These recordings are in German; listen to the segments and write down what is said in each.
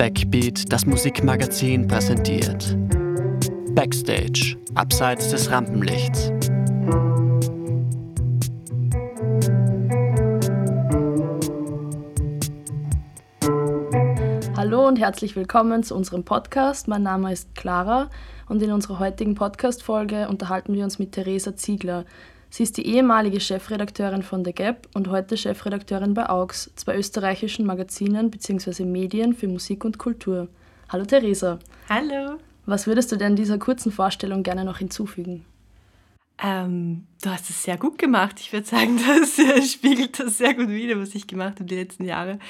Backbeat, das Musikmagazin, präsentiert. Backstage, abseits des Rampenlichts. Hallo und herzlich willkommen zu unserem Podcast. Mein Name ist Clara und in unserer heutigen Podcast-Folge unterhalten wir uns mit Theresa Ziegler. Sie ist die ehemalige Chefredakteurin von The Gap und heute Chefredakteurin bei AUX, zwei österreichischen Magazinen bzw. Medien für Musik und Kultur. Hallo Theresa. Hallo. Was würdest du denn dieser kurzen Vorstellung gerne noch hinzufügen? Ähm, du hast es sehr gut gemacht. Ich würde sagen, das äh, spiegelt das sehr gut wider, was ich gemacht habe die letzten Jahre.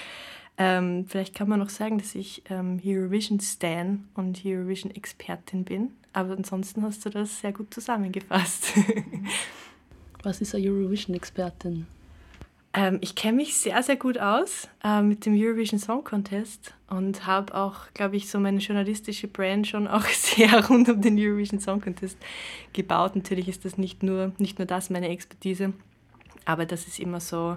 Ähm, vielleicht kann man noch sagen, dass ich ähm, Eurovision Stan und Eurovision Expertin bin. Aber ansonsten hast du das sehr gut zusammengefasst. Was ist eine Eurovision-Expertin? Ähm, ich kenne mich sehr, sehr gut aus äh, mit dem Eurovision Song Contest und habe auch, glaube ich, so meine journalistische Brand schon auch sehr rund um den Eurovision Song Contest gebaut. Natürlich ist das nicht nur, nicht nur das meine Expertise, aber das ist immer so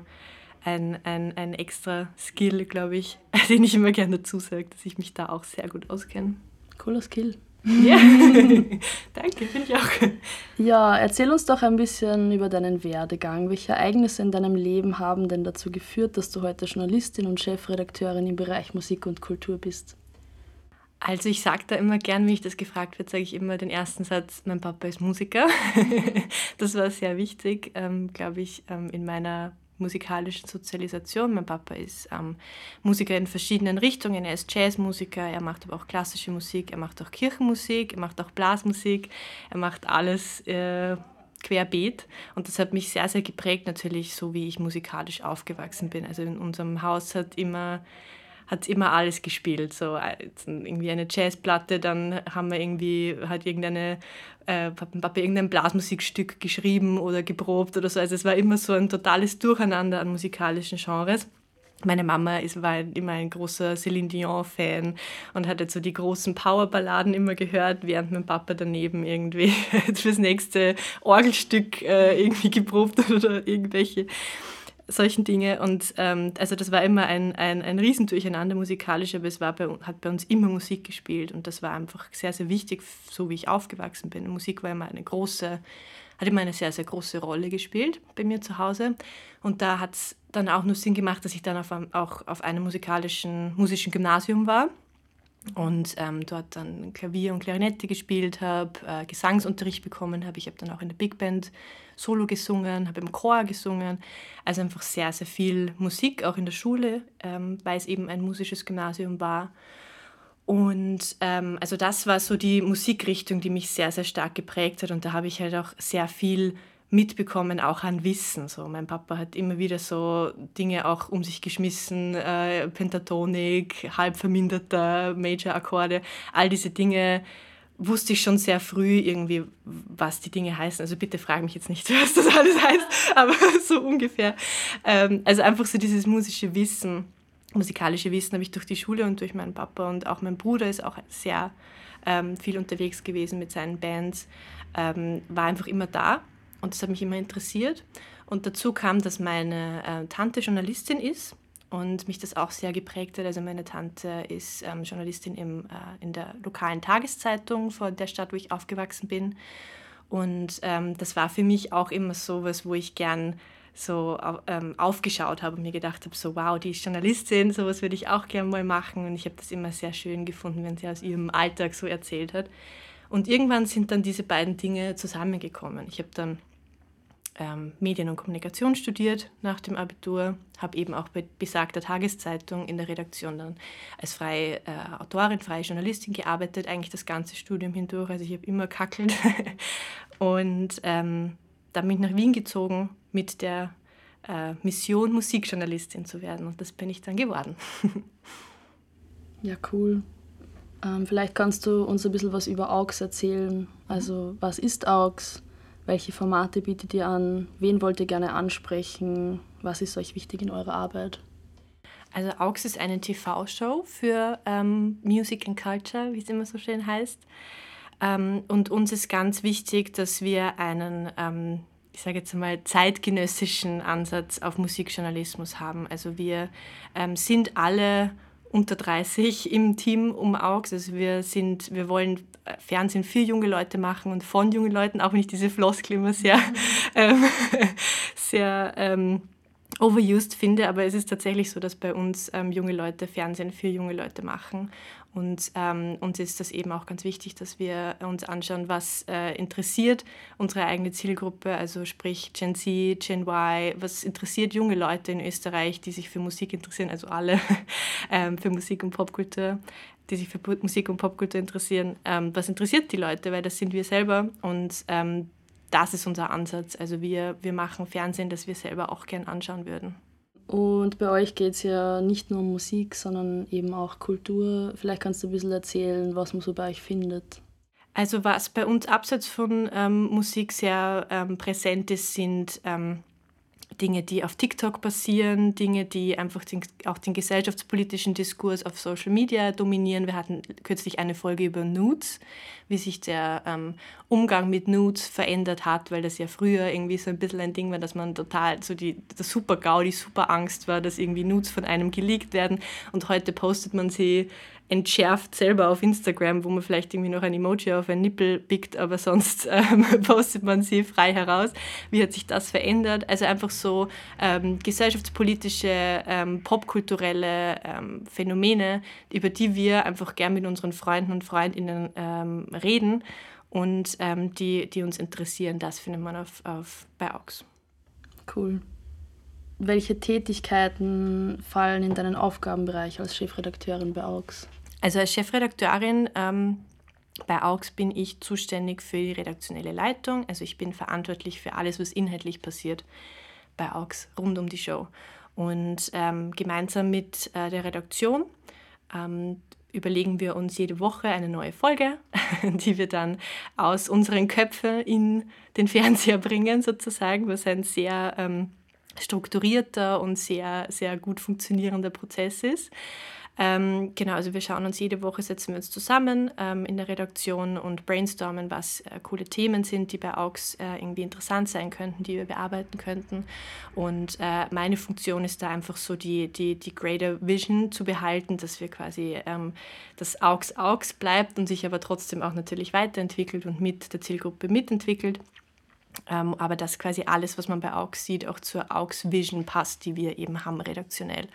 ein, ein, ein extra Skill, glaube ich, den ich immer gerne dazu sage, dass ich mich da auch sehr gut auskenne. Cooler Skill. Ja, danke, finde ich auch. Ja, erzähl uns doch ein bisschen über deinen Werdegang. Welche Ereignisse in deinem Leben haben denn dazu geführt, dass du heute Journalistin und Chefredakteurin im Bereich Musik und Kultur bist? Also ich sage da immer gern, wenn ich das gefragt wird, sage ich immer den ersten Satz, mein Papa ist Musiker. das war sehr wichtig, ähm, glaube ich, ähm, in meiner musikalischen Sozialisation. Mein Papa ist ähm, Musiker in verschiedenen Richtungen. Er ist Jazzmusiker, er macht aber auch klassische Musik, er macht auch Kirchenmusik, er macht auch Blasmusik, er macht alles äh, querbeet. Und das hat mich sehr, sehr geprägt, natürlich, so wie ich musikalisch aufgewachsen bin. Also in unserem Haus hat immer hat immer alles gespielt. So äh, irgendwie eine Jazzplatte, dann haben wir irgendwie, hat irgendeine, äh, Papa irgendein Blasmusikstück geschrieben oder geprobt oder so. Also es war immer so ein totales Durcheinander an musikalischen Genres. Meine Mama ist, war immer ein großer Céline Dion-Fan und hat jetzt so die großen Powerballaden immer gehört, während mein Papa daneben irgendwie fürs nächste Orgelstück äh, irgendwie geprobt hat oder irgendwelche solchen Dinge. Und ähm, also das war immer ein, ein, ein Riesendurcheinander musikalisch, aber es war bei, hat bei uns immer Musik gespielt und das war einfach sehr, sehr wichtig, so wie ich aufgewachsen bin. Musik war immer eine große, hat immer eine sehr, sehr große Rolle gespielt bei mir zu Hause. Und da hat es dann auch nur Sinn gemacht, dass ich dann auf auch auf einem musikalischen, musischen Gymnasium war und ähm, dort dann Klavier und Klarinette gespielt habe, äh, Gesangsunterricht bekommen habe. Ich habe dann auch in der Big Band Solo gesungen, habe im Chor gesungen. Also einfach sehr, sehr viel Musik, auch in der Schule, ähm, weil es eben ein musisches Gymnasium war. Und ähm, also das war so die Musikrichtung, die mich sehr, sehr stark geprägt hat. Und da habe ich halt auch sehr viel mitbekommen, auch an Wissen. So, mein Papa hat immer wieder so Dinge auch um sich geschmissen, äh, Pentatonik, halb verminderter Major-Akkorde, all diese Dinge wusste ich schon sehr früh irgendwie, was die Dinge heißen. Also bitte frag mich jetzt nicht, was das alles heißt, aber so ungefähr. Ähm, also einfach so dieses musische Wissen, musikalische Wissen habe ich durch die Schule und durch meinen Papa und auch mein Bruder ist auch sehr ähm, viel unterwegs gewesen mit seinen Bands, ähm, war einfach immer da und das hat mich immer interessiert. Und dazu kam, dass meine äh, Tante Journalistin ist und mich das auch sehr geprägt hat. Also meine Tante ist ähm, Journalistin im, äh, in der lokalen Tageszeitung von der Stadt, wo ich aufgewachsen bin. Und ähm, das war für mich auch immer so was, wo ich gern so ähm, aufgeschaut habe und mir gedacht habe, so wow, die ist Journalistin, sowas würde ich auch gern mal machen. Und ich habe das immer sehr schön gefunden, wenn sie aus ihrem Alltag so erzählt hat. Und irgendwann sind dann diese beiden Dinge zusammengekommen. Ich habe dann ähm, Medien und Kommunikation studiert nach dem Abitur, habe eben auch bei besagter Tageszeitung in der Redaktion dann als freie äh, Autorin, freie Journalistin gearbeitet, eigentlich das ganze Studium hindurch. Also ich habe immer kackelt. und ähm, dann bin ich nach Wien gezogen mit der äh, Mission, Musikjournalistin zu werden. Und das bin ich dann geworden. ja, cool. Ähm, vielleicht kannst du uns ein bisschen was über AUX erzählen. Also was ist AUX? Welche Formate bietet ihr an? Wen wollt ihr gerne ansprechen? Was ist euch wichtig in eurer Arbeit? Also AUX ist eine TV-Show für ähm, Music and Culture, wie es immer so schön heißt. Ähm, und uns ist ganz wichtig, dass wir einen, ähm, ich sage jetzt mal, zeitgenössischen Ansatz auf Musikjournalismus haben. Also wir ähm, sind alle unter 30 im Team um AUX. Also wir sind, wir wollen äh, Fernsehen für junge Leute machen und von jungen Leuten, auch wenn ich diese Floskel immer sehr, ähm, sehr ähm, overused finde, aber es ist tatsächlich so, dass bei uns ähm, junge Leute Fernsehen für junge Leute machen. Und ähm, uns ist das eben auch ganz wichtig, dass wir uns anschauen, was äh, interessiert unsere eigene Zielgruppe, also sprich Gen Z, Gen Y, was interessiert junge Leute in Österreich, die sich für Musik interessieren, also alle ähm, für Musik und Popkultur, die sich für Musik und Popkultur interessieren. Ähm, was interessiert die Leute, weil das sind wir selber und ähm, das ist unser Ansatz. Also wir, wir machen Fernsehen, das wir selber auch gern anschauen würden. Und bei euch geht es ja nicht nur um Musik, sondern eben auch Kultur. Vielleicht kannst du ein bisschen erzählen, was man so bei euch findet. Also was bei uns abseits von ähm, Musik sehr ähm, präsent ist, sind ähm, Dinge, die auf TikTok passieren, Dinge, die einfach den, auch den gesellschaftspolitischen Diskurs auf Social Media dominieren. Wir hatten kürzlich eine Folge über Nudes, wie sich der ähm, Umgang mit Nudes verändert hat, weil das ja früher irgendwie so ein bisschen ein Ding war, dass man total so die, der Super-GAU, die Super-Angst war, dass irgendwie Nudes von einem geleakt werden und heute postet man sie entschärft selber auf Instagram, wo man vielleicht irgendwie noch ein Emoji auf ein Nippel pickt, aber sonst ähm, postet man sie frei heraus. Wie hat sich das verändert? Also einfach so ähm, gesellschaftspolitische, ähm, popkulturelle ähm, Phänomene, über die wir einfach gern mit unseren Freunden und Freundinnen ähm, reden und ähm, die, die uns interessieren. Das findet man auf, auf, bei AUX. Cool. Welche Tätigkeiten fallen in deinen Aufgabenbereich als Chefredakteurin bei AUX? Also als Chefredakteurin ähm, bei AUX bin ich zuständig für die redaktionelle Leitung. Also ich bin verantwortlich für alles, was inhaltlich passiert bei AUX rund um die Show. Und ähm, gemeinsam mit äh, der Redaktion ähm, überlegen wir uns jede Woche eine neue Folge, die wir dann aus unseren Köpfen in den Fernseher bringen, sozusagen, was ein sehr ähm, strukturierter und sehr, sehr gut funktionierender Prozess ist. Ähm, genau, also wir schauen uns jede Woche, setzen wir uns zusammen ähm, in der Redaktion und brainstormen, was äh, coole Themen sind, die bei AUX äh, irgendwie interessant sein könnten, die wir bearbeiten könnten. Und äh, meine Funktion ist da einfach so die, die, die Greater Vision zu behalten, dass wir quasi, ähm, dass AUX AUX bleibt und sich aber trotzdem auch natürlich weiterentwickelt und mit der Zielgruppe mitentwickelt. Ähm, aber dass quasi alles, was man bei AUX sieht, auch zur AUX Vision passt, die wir eben haben redaktionell.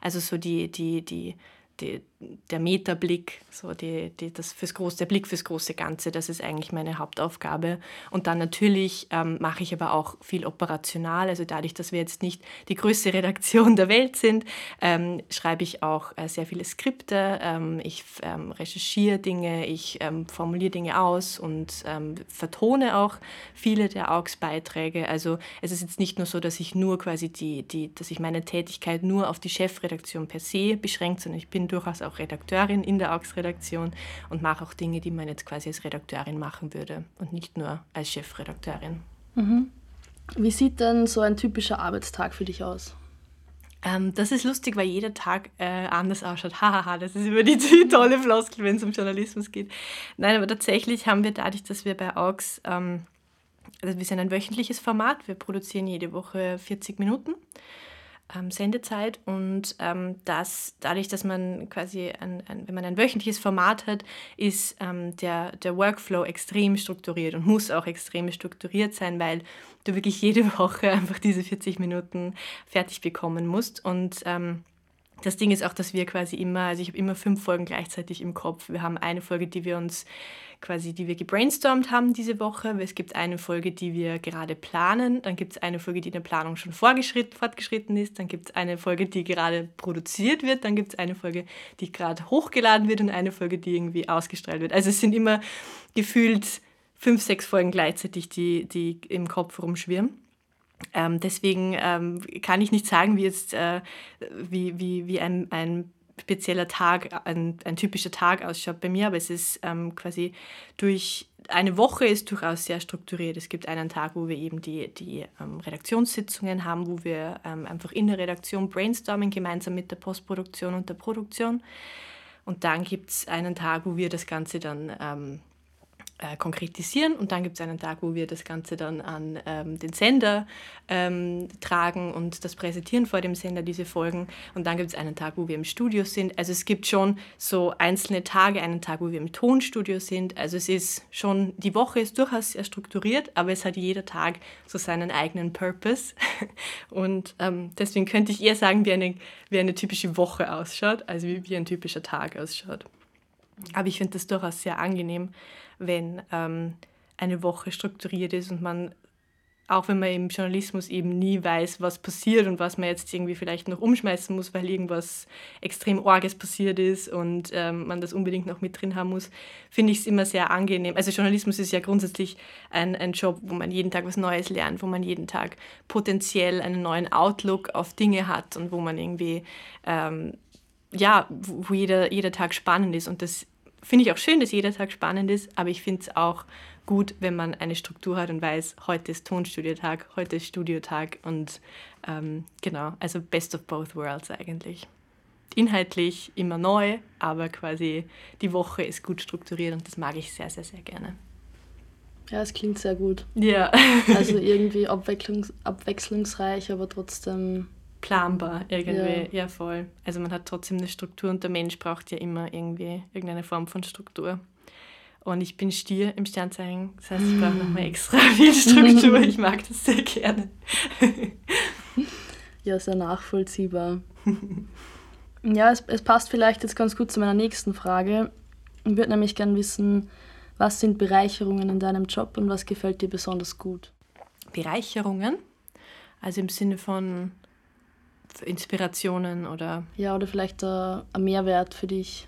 Also so die, die, die die, der Metablick, so die, die, das fürs große, der Blick fürs große Ganze, das ist eigentlich meine Hauptaufgabe. Und dann natürlich ähm, mache ich aber auch viel operational. Also dadurch, dass wir jetzt nicht die größte Redaktion der Welt sind, ähm, schreibe ich auch äh, sehr viele Skripte. Ähm, ich ähm, recherchiere Dinge, ich ähm, formuliere Dinge aus und ähm, vertone auch viele der AUX-Beiträge. Also es ist jetzt nicht nur so, dass ich nur quasi die, die, dass ich meine Tätigkeit nur auf die Chefredaktion per se beschränkt, sondern ich bin durchaus auch Redakteurin in der AUX-Redaktion und mache auch Dinge, die man jetzt quasi als Redakteurin machen würde und nicht nur als Chefredakteurin. Mhm. Wie sieht denn so ein typischer Arbeitstag für dich aus? Ähm, das ist lustig, weil jeder Tag äh, anders ausschaut. Hahaha, das ist über die, die tolle Floskel, wenn es um Journalismus geht. Nein, aber tatsächlich haben wir dadurch, dass wir bei AUX, ähm, also wir sind ein wöchentliches Format, wir produzieren jede Woche 40 Minuten ähm, Sendezeit und ähm, das, dadurch, dass man quasi, ein, ein, wenn man ein wöchentliches Format hat, ist ähm, der, der Workflow extrem strukturiert und muss auch extrem strukturiert sein, weil du wirklich jede Woche einfach diese 40 Minuten fertig bekommen musst und ähm, das Ding ist auch, dass wir quasi immer, also ich habe immer fünf Folgen gleichzeitig im Kopf. Wir haben eine Folge, die wir uns quasi, die wir gebrainstormt haben diese Woche. Es gibt eine Folge, die wir gerade planen. Dann gibt es eine Folge, die in der Planung schon fortgeschritten ist. Dann gibt es eine Folge, die gerade produziert wird. Dann gibt es eine Folge, die gerade hochgeladen wird und eine Folge, die irgendwie ausgestrahlt wird. Also es sind immer gefühlt fünf, sechs Folgen gleichzeitig, die, die im Kopf rumschwirren. Ähm, deswegen ähm, kann ich nicht sagen, wie jetzt äh, wie, wie, wie ein, ein spezieller Tag, ein, ein typischer Tag ausschaut bei mir, aber es ist ähm, quasi durch eine Woche ist durchaus sehr strukturiert. Es gibt einen Tag, wo wir eben die, die ähm, Redaktionssitzungen haben, wo wir ähm, einfach in der Redaktion brainstormen, gemeinsam mit der Postproduktion und der Produktion. Und dann gibt es einen Tag, wo wir das Ganze dann ähm, äh, konkretisieren und dann gibt es einen Tag, wo wir das Ganze dann an ähm, den Sender ähm, tragen und das präsentieren vor dem Sender, diese Folgen. Und dann gibt es einen Tag, wo wir im Studio sind. Also es gibt schon so einzelne Tage, einen Tag, wo wir im Tonstudio sind. Also es ist schon, die Woche ist durchaus sehr strukturiert, aber es hat jeder Tag so seinen eigenen Purpose. Und ähm, deswegen könnte ich eher sagen, wie eine, wie eine typische Woche ausschaut, also wie, wie ein typischer Tag ausschaut. Aber ich finde das durchaus sehr angenehm, wenn ähm, eine Woche strukturiert ist und man, auch wenn man im Journalismus eben nie weiß, was passiert und was man jetzt irgendwie vielleicht noch umschmeißen muss, weil irgendwas extrem Orges passiert ist und ähm, man das unbedingt noch mit drin haben muss, finde ich es immer sehr angenehm. Also Journalismus ist ja grundsätzlich ein, ein Job, wo man jeden Tag was Neues lernt, wo man jeden Tag potenziell einen neuen Outlook auf Dinge hat und wo man irgendwie... Ähm, ja, wo jeder, jeder Tag spannend ist. Und das finde ich auch schön, dass jeder Tag spannend ist, aber ich finde es auch gut, wenn man eine Struktur hat und weiß, heute ist Tonstudiotag, heute ist Studiotag und ähm, genau, also best of both worlds eigentlich. Inhaltlich immer neu, aber quasi die Woche ist gut strukturiert und das mag ich sehr, sehr, sehr gerne. Ja, es klingt sehr gut. Ja. also irgendwie abwechslungs abwechslungsreich, aber trotzdem planbar irgendwie, ja. ja. voll. Also man hat trotzdem eine Struktur und der Mensch braucht ja immer irgendwie irgendeine Form von Struktur. Und ich bin Stier im Sternzeichen, das heißt, ich brauche nochmal extra viel Struktur. Ich mag das sehr gerne. ja, sehr nachvollziehbar. ja, es, es passt vielleicht jetzt ganz gut zu meiner nächsten Frage. Ich würde nämlich gerne wissen, was sind Bereicherungen in deinem Job und was gefällt dir besonders gut? Bereicherungen? Also im Sinne von Inspirationen oder. Ja, oder vielleicht ein Mehrwert für dich.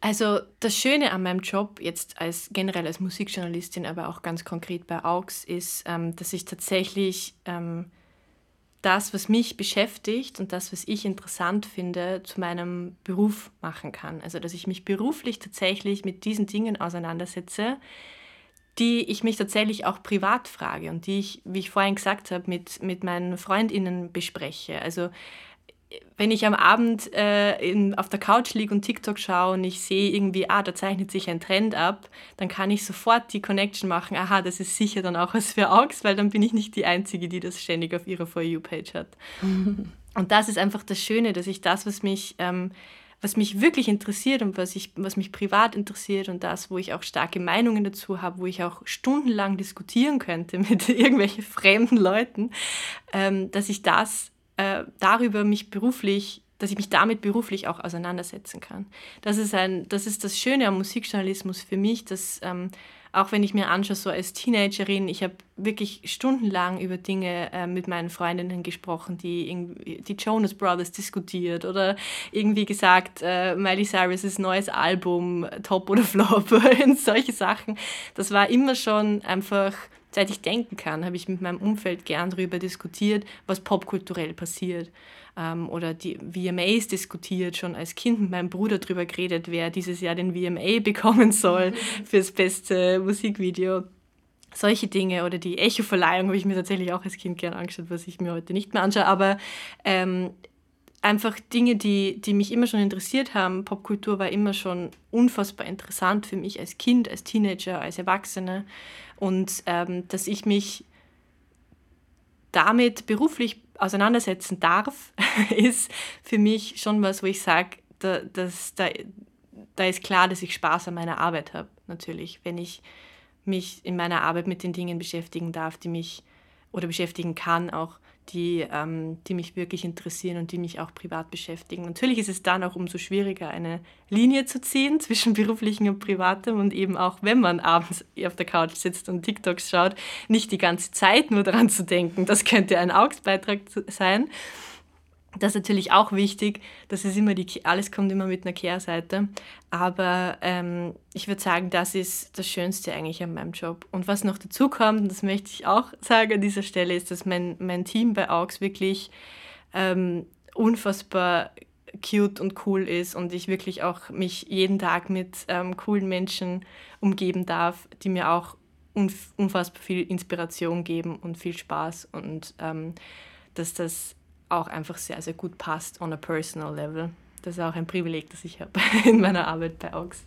Also das Schöne an meinem Job, jetzt als generell als Musikjournalistin, aber auch ganz konkret bei AUX, ist, ähm, dass ich tatsächlich ähm, das, was mich beschäftigt und das, was ich interessant finde, zu meinem Beruf machen kann. Also dass ich mich beruflich tatsächlich mit diesen Dingen auseinandersetze, die ich mich tatsächlich auch privat frage und die ich, wie ich vorhin gesagt habe, mit, mit meinen Freundinnen bespreche. Also wenn ich am Abend äh, in, auf der Couch liege und TikTok schaue und ich sehe irgendwie, ah, da zeichnet sich ein Trend ab, dann kann ich sofort die Connection machen, aha, das ist sicher dann auch was für AUX, weil dann bin ich nicht die Einzige, die das ständig auf ihrer For You-Page hat. und das ist einfach das Schöne, dass ich das, was mich ähm, was mich wirklich interessiert und was, ich, was mich privat interessiert und das, wo ich auch starke Meinungen dazu habe, wo ich auch stundenlang diskutieren könnte mit irgendwelchen fremden Leuten, ähm, dass ich das äh, darüber mich beruflich dass ich mich damit beruflich auch auseinandersetzen kann. Das ist, ein, das, ist das Schöne am Musikjournalismus für mich, dass ähm, auch wenn ich mir anschaue, so als Teenagerin, ich habe wirklich stundenlang über Dinge äh, mit meinen Freundinnen gesprochen, die die Jonas Brothers diskutiert oder irgendwie gesagt, äh, Miley Cyrus' neues Album, Top oder Flop, und solche Sachen. Das war immer schon einfach seit ich denken kann, habe ich mit meinem Umfeld gern darüber diskutiert, was popkulturell passiert ähm, oder die VMAs diskutiert, schon als Kind mit meinem Bruder darüber geredet, wer dieses Jahr den VMA bekommen soll fürs beste Musikvideo. Solche Dinge oder die Echo-Verleihung habe ich mir tatsächlich auch als Kind gern angeschaut, was ich mir heute nicht mehr anschaue. Aber ähm, einfach Dinge, die, die mich immer schon interessiert haben. Popkultur war immer schon unfassbar interessant für mich als Kind, als Teenager, als Erwachsene. Und ähm, dass ich mich damit beruflich auseinandersetzen darf, ist für mich schon was, wo ich sage, da, da, da ist klar, dass ich Spaß an meiner Arbeit habe, natürlich. Wenn ich mich in meiner Arbeit mit den Dingen beschäftigen darf, die mich oder beschäftigen kann, auch die, ähm, die mich wirklich interessieren und die mich auch privat beschäftigen. Natürlich ist es dann auch umso schwieriger, eine Linie zu ziehen zwischen beruflichem und privatem und eben auch, wenn man abends auf der Couch sitzt und TikToks schaut, nicht die ganze Zeit nur daran zu denken, das könnte ein Augsbeitrag sein, das ist natürlich auch wichtig, dass es immer die, alles kommt immer mit einer Kehrseite. Aber ähm, ich würde sagen, das ist das Schönste eigentlich an meinem Job. Und was noch dazu kommt, und das möchte ich auch sagen an dieser Stelle, ist, dass mein, mein Team bei AUX wirklich ähm, unfassbar cute und cool ist und ich wirklich auch mich jeden Tag mit ähm, coolen Menschen umgeben darf, die mir auch unfassbar viel Inspiration geben und viel Spaß und ähm, dass das auch einfach sehr, sehr gut passt on a personal level. Das ist auch ein Privileg, das ich habe in meiner Arbeit bei AUX.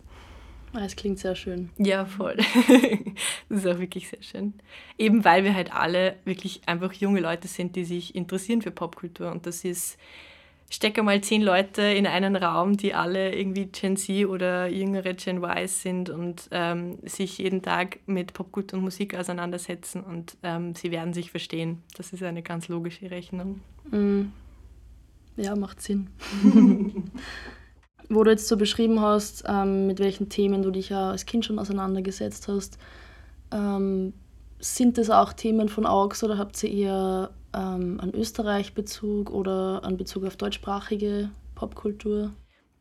Es klingt sehr schön. Ja, voll. das ist auch wirklich sehr schön. Eben weil wir halt alle wirklich einfach junge Leute sind, die sich interessieren für Popkultur. Und das ist, stecke mal zehn Leute in einen Raum, die alle irgendwie Gen Z oder jüngere Gen Y sind und ähm, sich jeden Tag mit Popkultur und Musik auseinandersetzen und ähm, sie werden sich verstehen. Das ist eine ganz logische Rechnung. Mm. Ja, macht Sinn. Wo du jetzt so beschrieben hast, ähm, mit welchen Themen du dich ja als Kind schon auseinandergesetzt hast, ähm, sind das auch Themen von AUX oder habt ihr eher ähm, an Österreich Bezug oder an Bezug auf deutschsprachige Popkultur?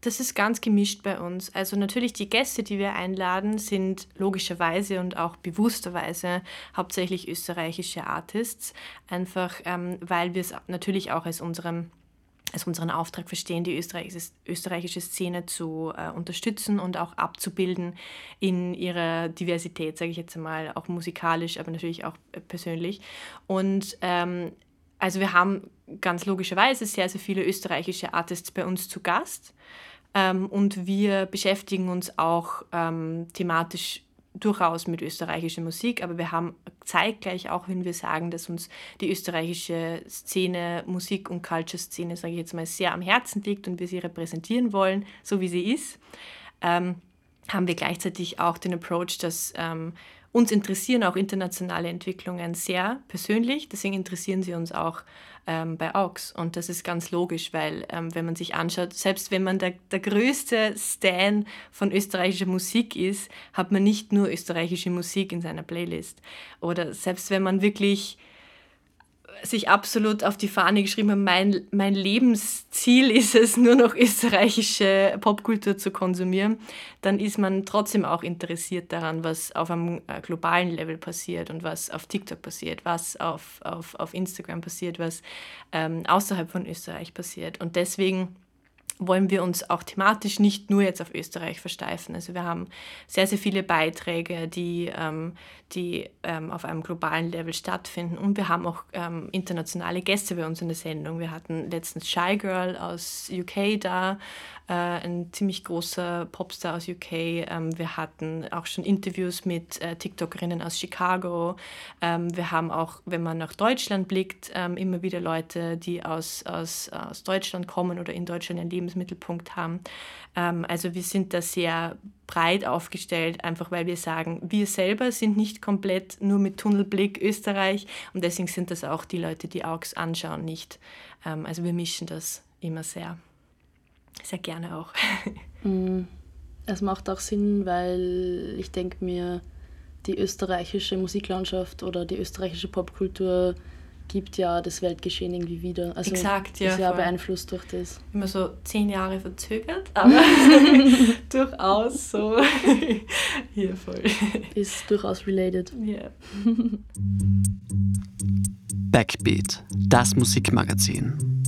Das ist ganz gemischt bei uns. Also natürlich die Gäste, die wir einladen, sind logischerweise und auch bewussterweise hauptsächlich österreichische Artists, einfach ähm, weil wir es natürlich auch als unserem als unseren Auftrag verstehen, die österreichische Szene zu äh, unterstützen und auch abzubilden in ihrer Diversität, sage ich jetzt einmal, auch musikalisch, aber natürlich auch äh, persönlich. Und ähm, also wir haben ganz logischerweise sehr, sehr viele österreichische Artists bei uns zu Gast. Ähm, und wir beschäftigen uns auch ähm, thematisch durchaus mit österreichischer Musik, aber wir haben zeitgleich auch, wenn wir sagen, dass uns die österreichische Szene, Musik- und Culture-Szene, sage ich jetzt mal, sehr am Herzen liegt und wir sie repräsentieren wollen, so wie sie ist, ähm, haben wir gleichzeitig auch den Approach, dass ähm, uns interessieren auch internationale Entwicklungen sehr persönlich, deswegen interessieren sie uns auch ähm, bei AUX. Und das ist ganz logisch, weil ähm, wenn man sich anschaut, selbst wenn man der, der größte Stan von österreichischer Musik ist, hat man nicht nur österreichische Musik in seiner Playlist. Oder selbst wenn man wirklich sich absolut auf die Fahne geschrieben haben, mein, mein Lebensziel ist es, nur noch österreichische Popkultur zu konsumieren, dann ist man trotzdem auch interessiert daran, was auf einem äh, globalen Level passiert und was auf TikTok passiert, was auf, auf, auf Instagram passiert, was ähm, außerhalb von Österreich passiert. Und deswegen wollen wir uns auch thematisch nicht nur jetzt auf Österreich versteifen. Also wir haben sehr, sehr viele Beiträge, die, ähm, die ähm, auf einem globalen Level stattfinden und wir haben auch ähm, internationale Gäste bei uns in der Sendung. Wir hatten letztens Shy Girl aus UK da, äh, ein ziemlich großer Popstar aus UK. Ähm, wir hatten auch schon Interviews mit äh, TikTokerinnen aus Chicago. Ähm, wir haben auch, wenn man nach Deutschland blickt, ähm, immer wieder Leute, die aus, aus, aus Deutschland kommen oder in Deutschland ihren Lebensmittelpunkt haben. Ähm, also wir sind da sehr breit aufgestellt, einfach weil wir sagen, wir selber sind nicht komplett nur mit Tunnelblick Österreich und deswegen sind das auch die Leute, die AUX anschauen, nicht. Ähm, also wir mischen das immer sehr. Sehr gerne auch. Mm, es macht auch Sinn, weil ich denke mir, die österreichische Musiklandschaft oder die österreichische Popkultur gibt ja das Weltgeschehen irgendwie wieder. Also Exakt, ja. Ist ja beeinflusst durch das. Immer so zehn Jahre verzögert, aber durchaus so. Hier voll. Ist durchaus related. Ja. Yeah. Backbeat, das Musikmagazin.